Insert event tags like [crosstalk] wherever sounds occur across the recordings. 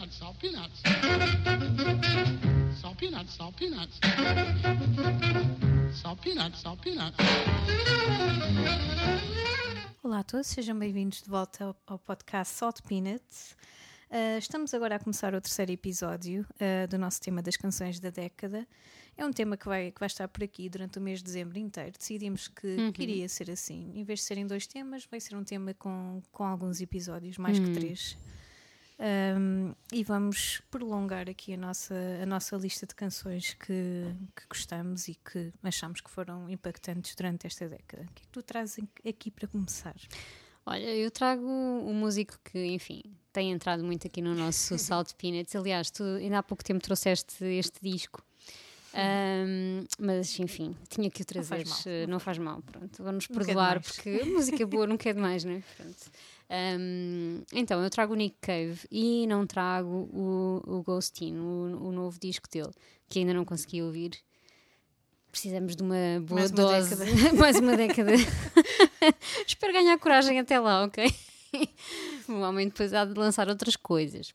peanuts, salt peanuts. Salt peanuts, salt peanuts. Salt peanuts, salt peanuts. Olá a todos, sejam bem-vindos de volta ao, podcast Salt Peanuts. Uh, estamos agora a começar o terceiro episódio uh, do nosso tema das canções da década. É um tema que vai, que vai estar por aqui durante o mês de dezembro inteiro. Decidimos que, Uhum. que iria ser assim. Em vez de serem dois temas, vai ser um tema com, com alguns episódios, mais Hum. que três. Um, e vamos prolongar aqui a nossa, a nossa lista de canções que, que gostamos e que achamos que foram impactantes durante esta década. O que é que tu trazes aqui para começar? Olha, eu trago um músico que, enfim, tem entrado muito aqui no nosso [laughs] Salt Peanuts. Aliás, tu ainda há pouco tempo trouxeste este disco. Ahm, mas enfim, tinha que o Não trazer. faz mal, não não faz mal, pronto. Vamos é perdoar porque música boa nunca é demais, não é? Pronto. Ahm, então, eu trago o Nick Cave e não trago o, o Ghostin, o, o novo disco dele, que ainda não consegui ouvir. Precisamos de uma boa Mais dose, década. [laughs] mais uma década. [laughs] Espero ganhar coragem até lá, ok? [laughs] o homem depois há de lançar outras coisas.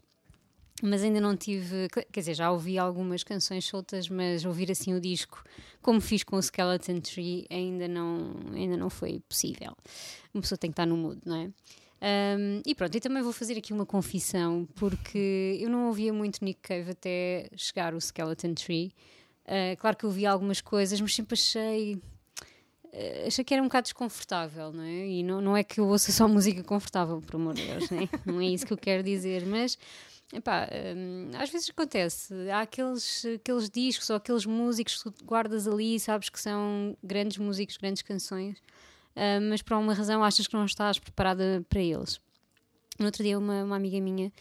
Mas ainda não tive. Quer dizer, já ouvi algumas canções soltas, mas ouvir assim o disco, como fiz com o Skeleton Tree, ainda não, ainda não foi possível. Uma pessoa tem que estar no mood, não é? Um, e pronto, e também vou fazer aqui uma confissão, porque eu não ouvia muito Nick Cave até chegar o Skeleton Tree. Uh, claro que eu ouvi algumas coisas, mas sempre achei eh, achei que era um bocado desconfortável, não é? E não, não é que eu ouça só música confortável, por amor de Deus, não é? não é isso que eu quero dizer, mas epá, hum, às vezes acontece, há aqueles, aqueles discos ou aqueles músicos que guardas ali, sabes que são grandes músicos, grandes canções, ah, mas por alguma razão achas que não estás preparada para eles. No outro dia, uma, uma amiga minha,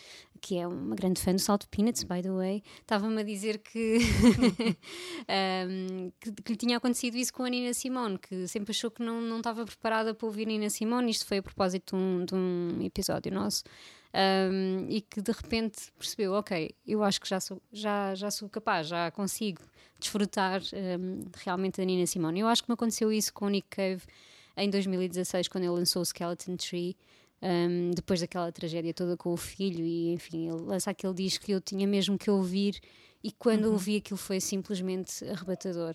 que é uma grande fã do Salto Peanuts, by the way, estava-me a dizer que, [laughs] um, que, que lhe tinha acontecido isso com a Nina Simone, que sempre achou que não, não estava preparada para ouvir Nina Simone. Isto foi a propósito de um, de um episódio nosso. Um, e que de repente percebeu, ok, eu acho que já sou, já, já sou capaz, já consigo desfrutar um, realmente da Nina Simone. Eu acho que me aconteceu isso com o Nick Cave em 2016, quando ele lançou o Skeleton Tree. Um, depois daquela tragédia toda com o filho, e enfim, ele lança aquele disco que eu tinha mesmo que ouvir, e quando ouvi aquilo foi simplesmente arrebatador.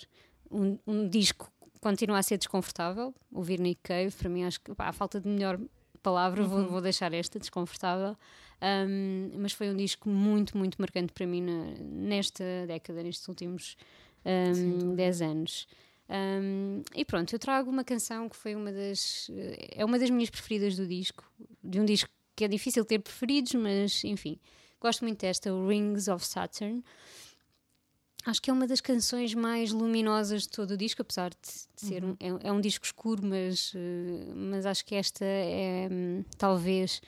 Um, um disco continua a ser desconfortável, ouvir Nick Cave, para mim, acho que pá, a falta de melhor palavra, vou, vou deixar esta, desconfortável. Um, mas foi um disco muito, muito marcante para mim na- nesta década, nestes últimos um, 10 anos. Um, e pronto, eu trago uma canção que foi uma das. É uma das minhas preferidas do disco. De um disco que é difícil ter preferidos, mas enfim. Gosto muito desta, o Rings of Saturn. Acho que é uma das canções mais luminosas de todo o disco, apesar de, de ser um, é, é um disco escuro, mas, eh, mas acho que esta é hum, talvez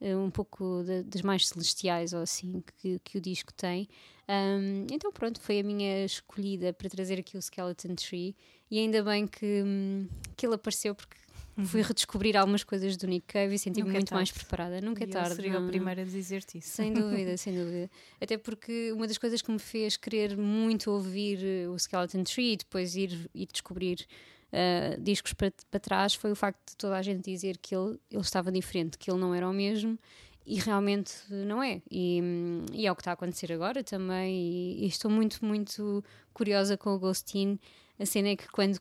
eh, um pouco da- das mais celestiais ou assim que, que o disco tem. Um, então pronto, foi a minha escolhida para trazer aqui o Skeleton Tree e ainda bem que, hum, que ele apareceu porque fui redescobrir algumas coisas do Nick Cave e senti-me Uhum. É muito mais preparada. Nunca é E eu tarde. seria não, o não. primeiro a dizer-te isso. Sem [laughs] dúvida, sem dúvida. Até porque uma das coisas que me fez querer muito ouvir eh, o Skeleton Tree e depois ir, ir descobrir eh, discos para, para trás foi o facto de toda a gente dizer que ele, ele estava diferente, que ele não era o mesmo e realmente não é. E, e é o que está a acontecer agora também. E, e estou muito, muito curiosa com o Ghostin. A cena é que quando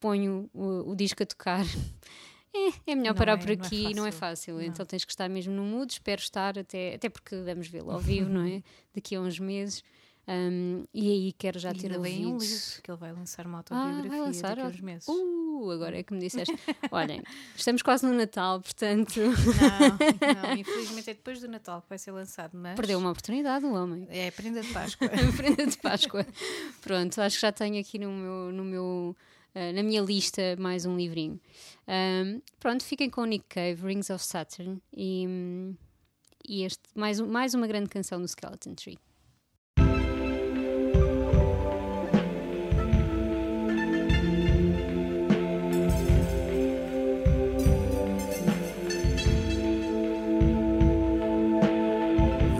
ponho o, o disco a tocar. [laughs] É, é melhor Não parar é- por não é aqui, não é fácil. fácil. Não. Então tens que estar mesmo no mood. Espero estar até, até porque vamos vê-lo ao vivo, não é? [laughs] Daqui a uns meses. Um, e aí quero já E ter vem um ouvido. livro, que ele vai lançar uma Ah, autobiografia vai lançar? daqui a uns meses. Uh, agora é que me disseste. [laughs] Olhem, estamos quase no Natal, portanto, Não, não, infelizmente é depois do Natal que vai ser lançado, mas perdeu uma oportunidade o homem. é prenda de Páscoa. Prenda de Páscoa. Pronto, acho que já tenho aqui no meu, no meu, eh, na minha lista mais um livrinho. Ahm, pronto, fiquem com o Nick Cave, Rings of Saturn e, e este, mais, um- mais uma grande canção do Skeleton Tree.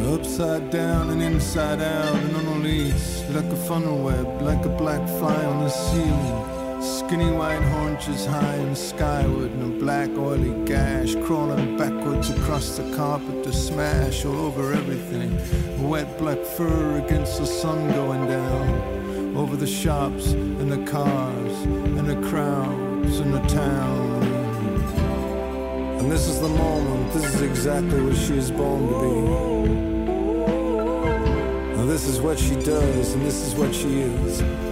Upside down and inside out and on a leash Like a funnel web, like a black fly on the ceiling Skinny white haunches high and skyward, and a black oily gash crawling backwards across the carpet to smash all over everything. Wet black fur against the sun going down, over the shops and the cars and the crowds and the town. And this is the moment, this is exactly what she is born to be. Now this is what she does, and this is what she is.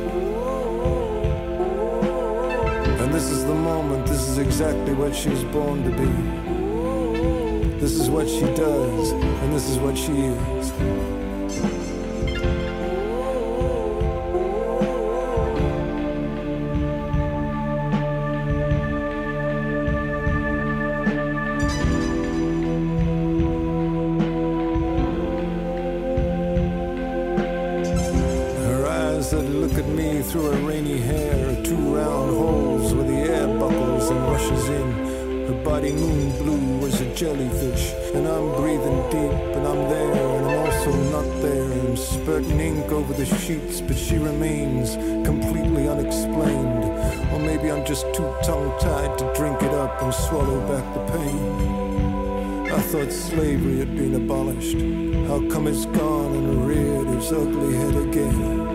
This is the moment, this is exactly what she was born to be. This is what she does, and this is what she is. Just too tongue tied to drink it up and swallow back the pain. I thought slavery had been abolished. How come it's gone and reared its ugly head again?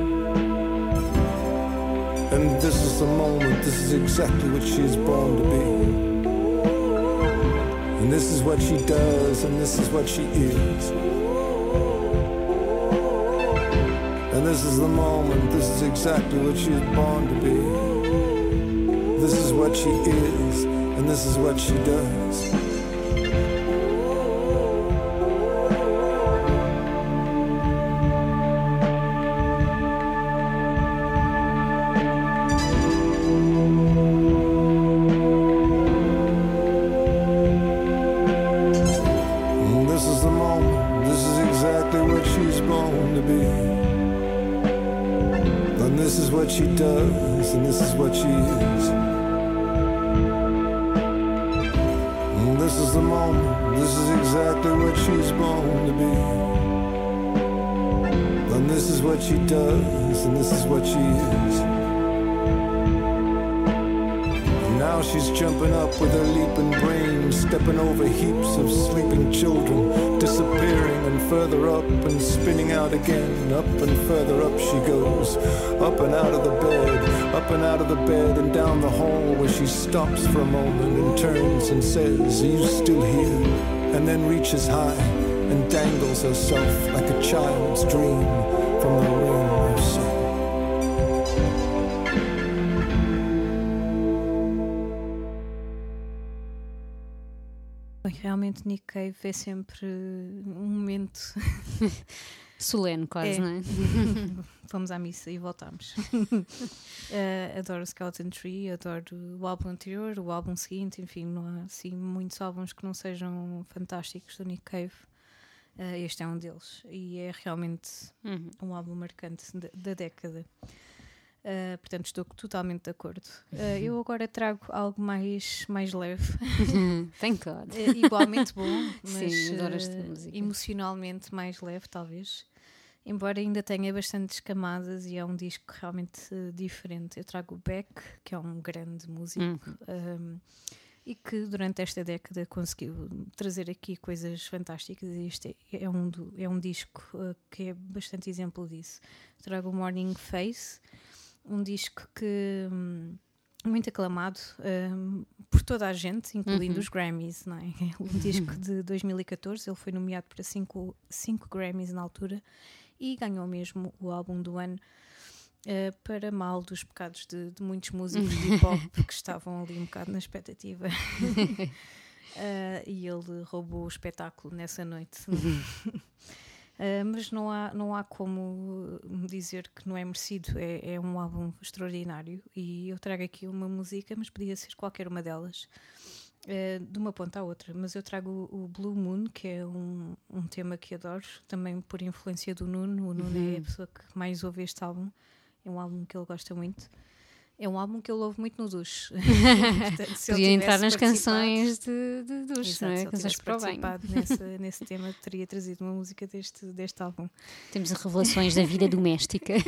And this is the moment, this is exactly what she is born to be. And this is what she does, and this is what she is. And this is the moment, this is exactly what she is born to be. This is what she is, and this is what she does. The moment, this is exactly what she's born to be. And this is what she does, and this is what she is. Now she's jumping up with her leaping brain, stepping over heaps of sleeping children, disappearing and further up and spinning out again. Up and further up she goes, up and out of the bed, up and out of the bed and down the hall where she stops for a moment and turns and says, Are you still here? And then reaches high and dangles herself like a child's dream from the ring realmente Nick Cave é sempre um momento. [laughs] Solene, quase, É. não é? [laughs] Vamos à missa e voltamos. [laughs] Eh, adoro Skeleton Tree, adoro o álbum anterior, o álbum seguinte, enfim, não há assim muitos álbuns que não sejam fantásticos do Nick Cave. Eh, este é um deles e é realmente Uhum. um álbum marcante da, da década. Uh, portanto, estou totalmente de acordo. Uh, eu agora trago algo mais, mais leve, [laughs] Thank God. uh, igualmente bom, [laughs] mas Sim, emocionalmente mais leve, talvez. Embora ainda tenha bastantes camadas e é um disco realmente diferente. Eu trago o Beck, que é um grande músico Uhum. um, e que durante esta década conseguiu trazer aqui coisas fantásticas e este é, um, do- é um disco que é bastante exemplo disso. Trago o Morning Face, um disco que hum, muito aclamado hum, por toda a gente, incluindo Uhum. os Grammys, não é? [laughs] Um disco de [laughs] 2014, ele foi nomeado para cinco, cinco Grammys na altura e ganhou mesmo o álbum do ano eh, para mal dos pecados de, de muitos músicos de hip hop que estavam ali um bocado na expectativa. [laughs] Eh, e ele roubou o espetáculo nessa noite. Eh, mas não há, não há como dizer que não é merecido. É, é um álbum extraordinário. E eu trago aqui uma música, mas podia ser qualquer uma delas, eh, de uma ponta à outra. Mas eu trago o, Blue Moon, que é um, um tema que adoro, também por influência do Nuno. O Nuno é a pessoa que mais ouve este álbum. É um álbum que ele gosta muito. É um álbum que ele ouve muito no duche. [laughs] Portanto, se Podia entrar nas canções de, de duche, Exato, não se é? ele Canções para o participado nesse, nesse tema, teria trazido uma música deste, deste álbum. Temos revelações da vida doméstica. [laughs]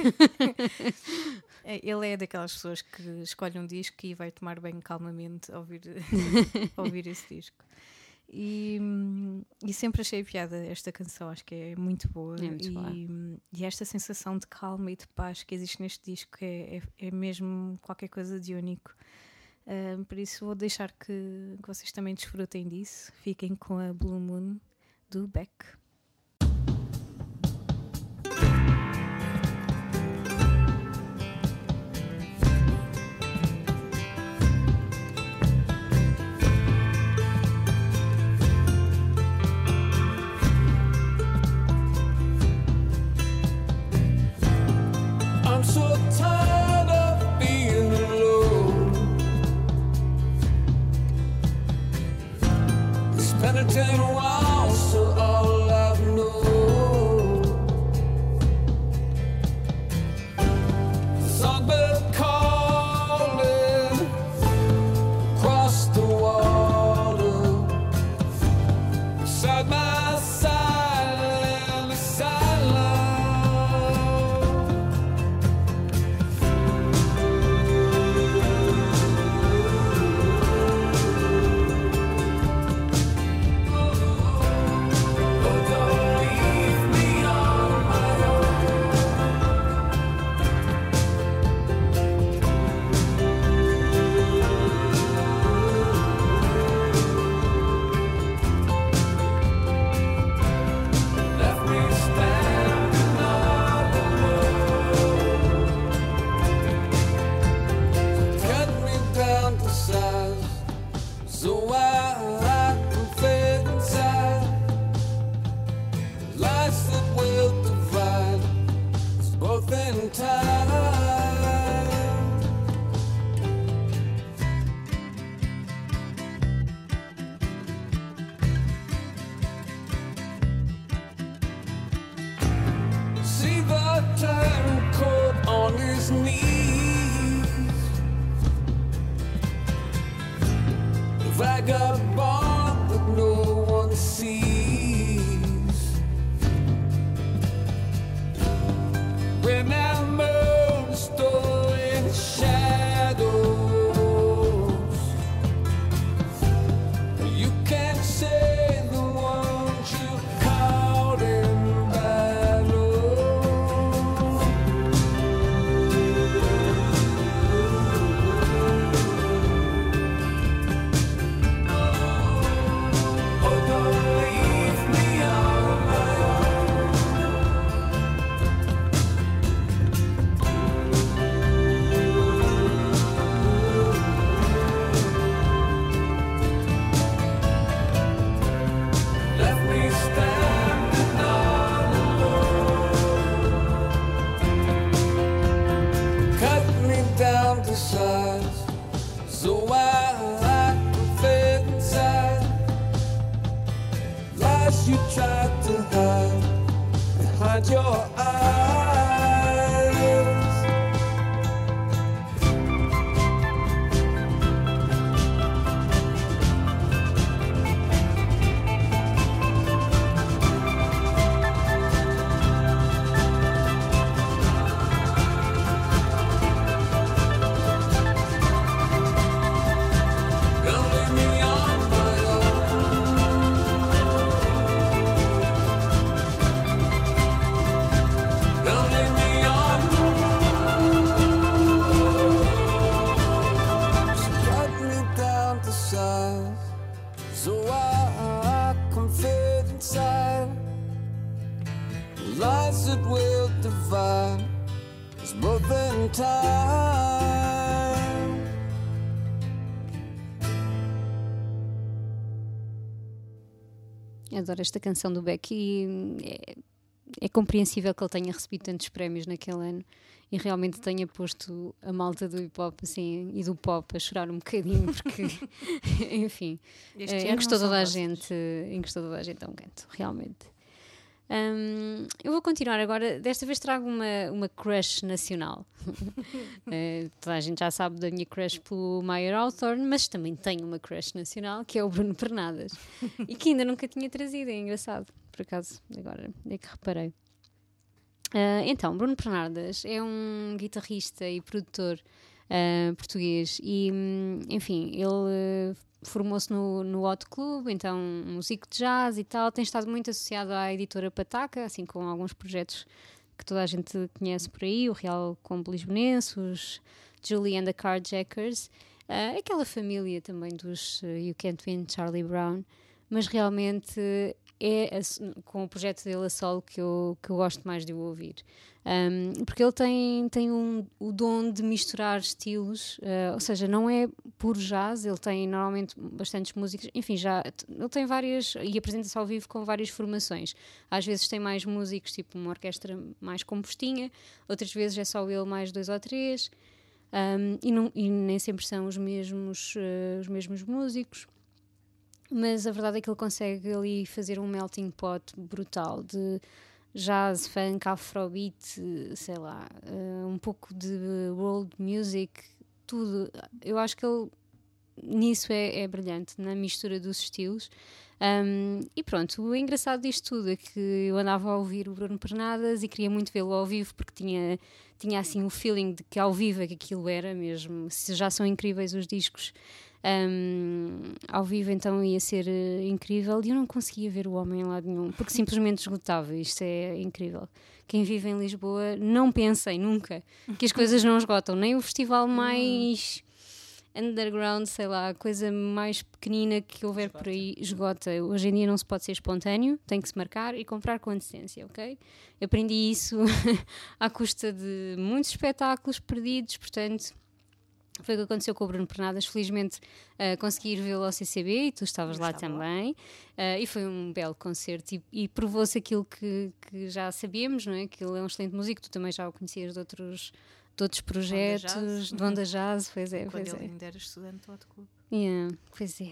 É, Ele é daquelas pessoas que escolhe um disco e vai tomar bem calmamente ouvir, [laughs] a ouvir esse disco. E, e sempre achei piada esta canção, acho que é muito boa. É muito e, boa. e esta sensação de calma e de paz que existe neste disco é, é, é mesmo qualquer coisa de único. Hum, por isso vou deixar que, que vocês também desfrutem disso. Fiquem com a Blue Moon do Beck. walls to all Adoro esta canção do Beck e hum, é, é compreensível que ele tenha recebido tantos prémios naquele ano e realmente tenha posto a malta do hip hop assim, e do pop a chorar um bocadinho, porque, [laughs] enfim, Este eh, encostou são toda a gente, encostou toda a gente a um canto, realmente. Hum, eu vou continuar agora. Desta vez trago uma, uma crush nacional. [laughs] Eh, toda a gente já sabe da minha crush pelo Meyer Hawthorne, mas também tenho uma crush nacional que é o Bruno Pernadas [laughs] e que ainda nunca tinha trazido. É engraçado, por acaso, agora é que reparei. Uh, então, Bruno Bernardas é um guitarrista e produtor uh, português e, hum, enfim, ele uh, formou-se no, no Hot Club, então músico de jazz e tal, tem estado muito associado à editora Pataca, assim com alguns projetos que toda a gente conhece por aí, o Real Combo Lisbonense, os Julie and the Carjackers, aquela família também dos You Can't Win Charlie Brown, mas realmente é com o projeto dele a solo que eu, que eu gosto mais de ouvir. Um, porque ele tem, tem um, o dom de misturar estilos, uh, ou seja, não é puro jazz, ele tem normalmente bastantes músicas, enfim, já ele tem várias e apresenta-se ao vivo com várias formações. Às vezes tem mais músicos, tipo uma orquestra mais compostinha, outras vezes é só ele mais dois ou três, um, e, não, e, nem sempre são os mesmos, uh, os mesmos músicos mas a verdade é que ele consegue ali fazer um melting pot brutal de jazz, funk, afrobeat, sei lá, uh, um pouco de world music, tudo. Eu acho que ele nisso é, é brilhante, na mistura dos estilos. Um, e pronto, o engraçado disto tudo é que eu andava a ouvir o Bruno Pernadas e queria muito vê-lo ao vivo porque tinha, tinha assim o feeling de que ao vivo é que aquilo era mesmo. Se já são incríveis os discos um, ao vivo, então ia ser uh, incrível. E eu não conseguia ver o homem em lado nenhum, porque simplesmente esgotava. Isto é incrível. Quem vive em Lisboa, não pensem nunca que as [laughs] coisas não esgotam. Nem o festival mais underground, sei lá, a coisa mais pequenina que houver por aí esgota. Hoje em dia não se pode ser espontâneo, tem que se marcar e comprar com antecedência, ok? aprendi isso [laughs] à custa de muitos espetáculos perdidos, portanto foi o que aconteceu com o Bruno Pernadas. Felizmente uh, consegui ir vê-lo ao CCB e tu estavas lá também. Uh, e foi um belo concerto e, e provou-se aquilo que, que, já sabíamos, não é? Que ele é um excelente músico. Tu também já o conhecias de outros, de outros projetos, de Onda Jazz. Pois é, Quando pois ele é. ainda era estudante do Hot Club. Yeah, pois é.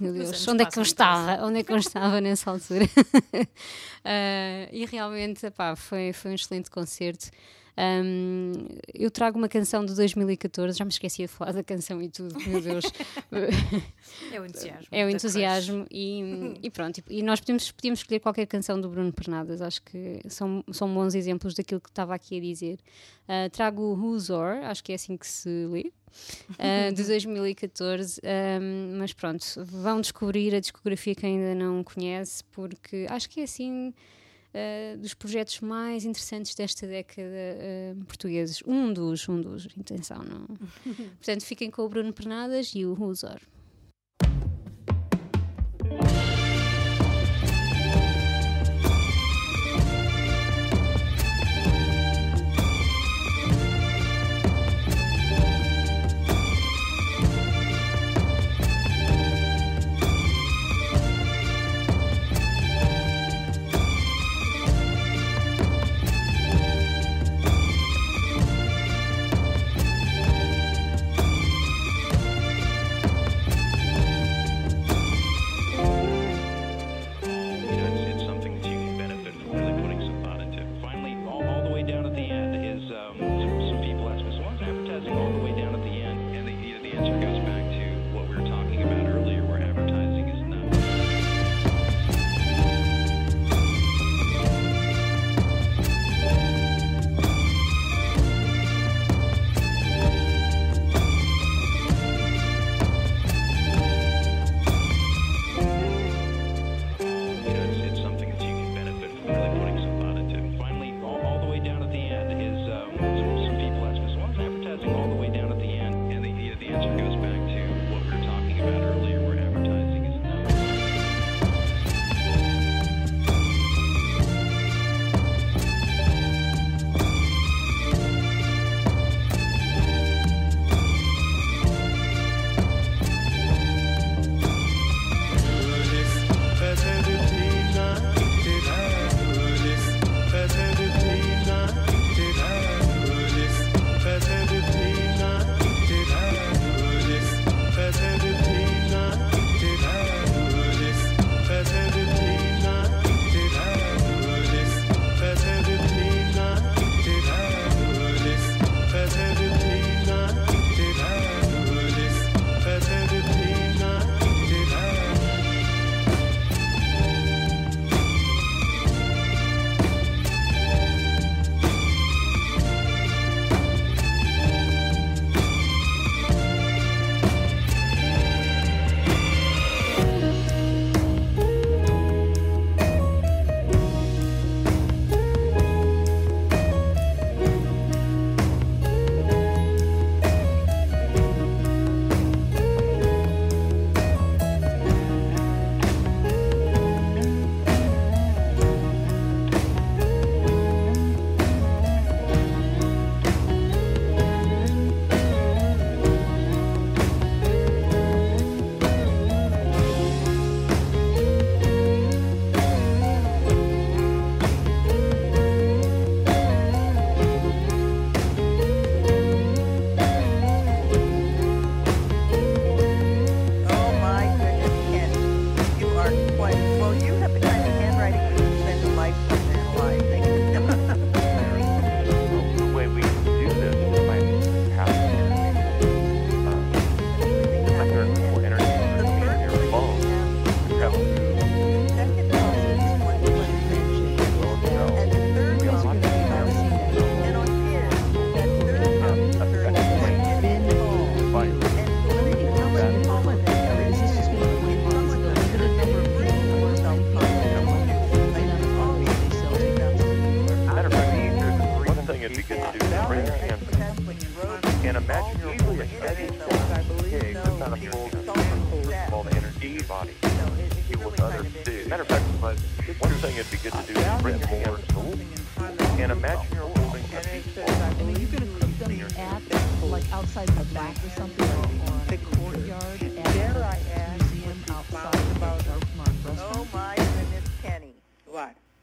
Meu Deus, anos onde é que eu estava? Onde é que eu estava [laughs] nessa altura? Uh, [laughs] e realmente, epá, foi, foi um excelente concerto. Um, eu trago uma canção de 2014, já me esqueci de falar da canção e tudo, meu Deus. É o entusiasmo. é o entusiasmo e, e pronto. E nós podíamos, podíamos escolher qualquer canção do Bruno Pernadas, acho que são, são bons exemplos daquilo que estava aqui a dizer. Uh, trago o Who's Or, acho que é assim que se lê. Uh, de 2014, um, mas pronto, vão descobrir a discografia que ainda não conhece, porque acho que é assim uh, dos projetos mais interessantes desta década uh, portugueses. Um dos, um dos, intenção, não. [laughs] Portanto, fiquem com o Bruno Pernadas e o Rusor.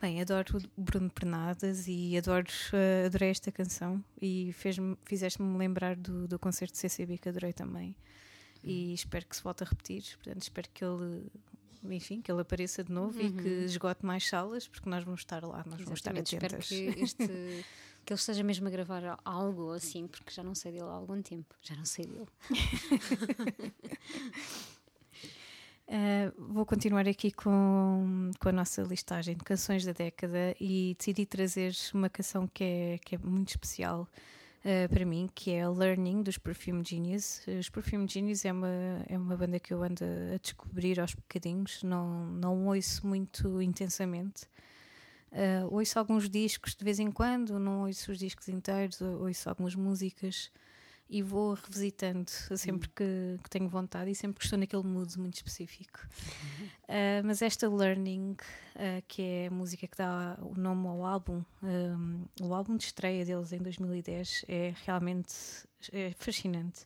Bem, adoro o Bruno Pernadas e adoro, eh, adorei esta canção e fizeste-me lembrar do, do concerto de CCB que adorei também. E espero que se volte a repetir, portanto espero que ele enfim, que ele apareça de novo e que esgote mais salas porque nós vamos estar lá, nós vamos estar Exatamente, espero atentas. que este [laughs] que ele esteja mesmo a gravar algo assim, porque já não sei dele há algum tempo. Já não sei dele. Uh, [laughs] vou continuar aqui com, com a nossa listagem de canções da década e decidi trazer uma canção que é, que é muito especial uh, para mim, que é a Learning dos Perfume Genius. Os Perfume Genius é uma, é uma banda que eu ando a descobrir aos bocadinhos, não, não ouço muito intensamente. Uh, ouço alguns discos de vez em quando, não ouço os discos inteiros, ou- ouço algumas músicas e vou revisitando sempre que, que tenho vontade e sempre que estou naquele mood muito específico. Uh, mas esta Learning, uh, que é a música que dá o nome ao álbum, um, o álbum de estreia deles em 2010, é realmente é fascinante.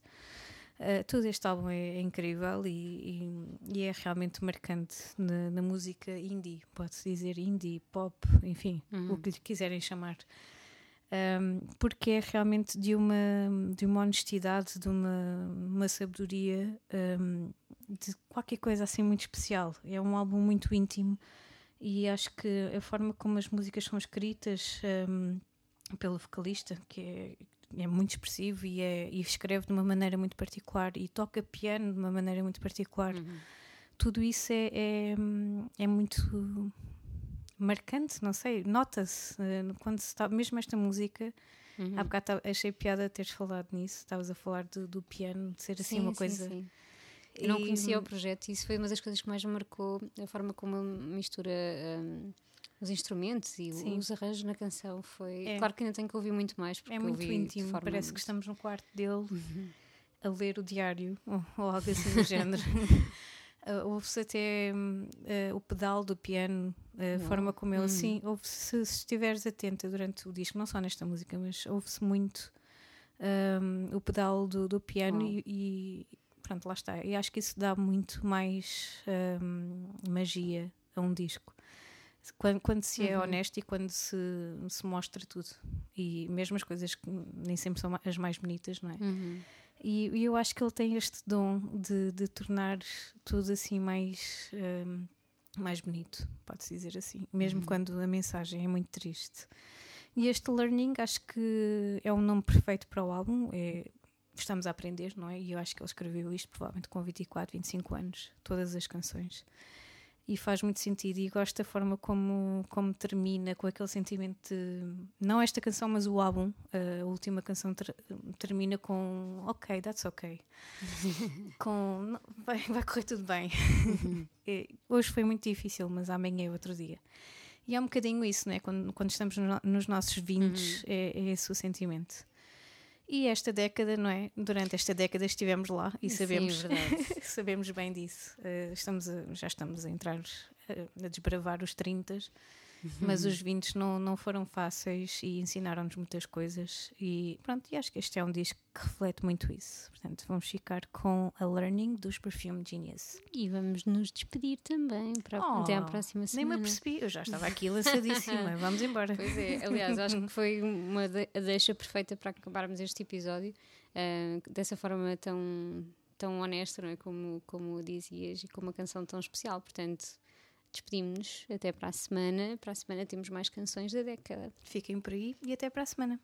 Uh, todo este álbum é, é incrível e, e- e é realmente marcante na, na música indie, pode-se dizer indie, pop, enfim, o que lhe quiserem chamar. Um, porque é realmente de uma, de uma honestidade, de uma, uma sabedoria, um, de qualquer coisa assim muito especial. É um álbum muito íntimo e acho que a forma como as músicas são escritas um, pelo vocalista, que é, é muito expressivo e, é, e escreve de uma maneira muito particular e toca piano de uma maneira muito particular, tudo isso é, é, é muito marcante, não sei, nota-se eh, quando se está, mesmo esta música, há bocado tava- achei piada teres falado nisso, estavas a falar do, do piano, de ser assim Sim, uma sim, coisa. sim. Eu não E- conhecia o projeto e isso foi uma das coisas que mais me marcou a forma como mistura hum, os instrumentos e Sim. os arranjos na canção. Foi É. claro que ainda tenho que ouvir muito mais porque É muito íntimo, parece que muito- estamos no quarto dele a ler o diário ou, ou algo assim do [laughs] género. [laughs] Uh, ouve-se até hum, uh, o pedal do piano, a forma como ele assim, ouve-se, se estiveres atenta durante o disco, não só nesta música, mas ouve-se muito hum, o pedal do, do piano e, e pronto, lá está. E acho que isso dá muito mais hum, magia a um disco. Quando, quando se é honesto e quando se, se mostra tudo. E mesmo as coisas que nem sempre são as mais bonitas, não é? Uhum. E, e eu acho que ele tem este dom de, de tornar tudo assim mais, hum, mais bonito, pode-se dizer assim, mesmo quando a mensagem é muito triste. E este Learning acho que é um nome perfeito para o álbum. É, estamos a aprender, não é? E eu acho que ele escreveu isto provavelmente com 24, 25 anos, todas as canções. E faz muito sentido e gosto da forma como, como termina com aquele sentimento de, não esta canção, mas o álbum, a última canção ter- termina com ok, that's ok. [laughs] com "Não, vai, vai correr tudo bem. [laughs] E hoje foi muito difícil, mas amanhã é outro dia. E é um bocadinho isso, né? quando, quando estamos no- nos nossos 20, é, é esse o sentimento. E esta década, não é? Durante esta década estivemos lá e Sim, sabemos, verdade. [laughs] sabemos bem disso. Eh, estamos a- já estamos a entrar eh, a desbravar os 30, mas os 20 não, não foram fáceis e ensinaram-nos muitas coisas. E pronto, e acho que este é um disco que reflete muito isso. Portanto, vamos ficar com a Learning dos Perfume Genius. E vamos nos despedir também para, Oh, até à próxima Nem semana. me apercebi, eu já [laughs] estava aqui lançadíssima. Vamos embora. Pois é, aliás, acho que foi uma de- deixa perfeita para acabarmos este episódio ah, dessa forma tão, tão honesta, não é? Como, como dizias, e com uma canção tão especial. Portanto, despedimos-nos até para a semana. Para a semana temos mais canções da década. Fiquem por aí e até para a semana.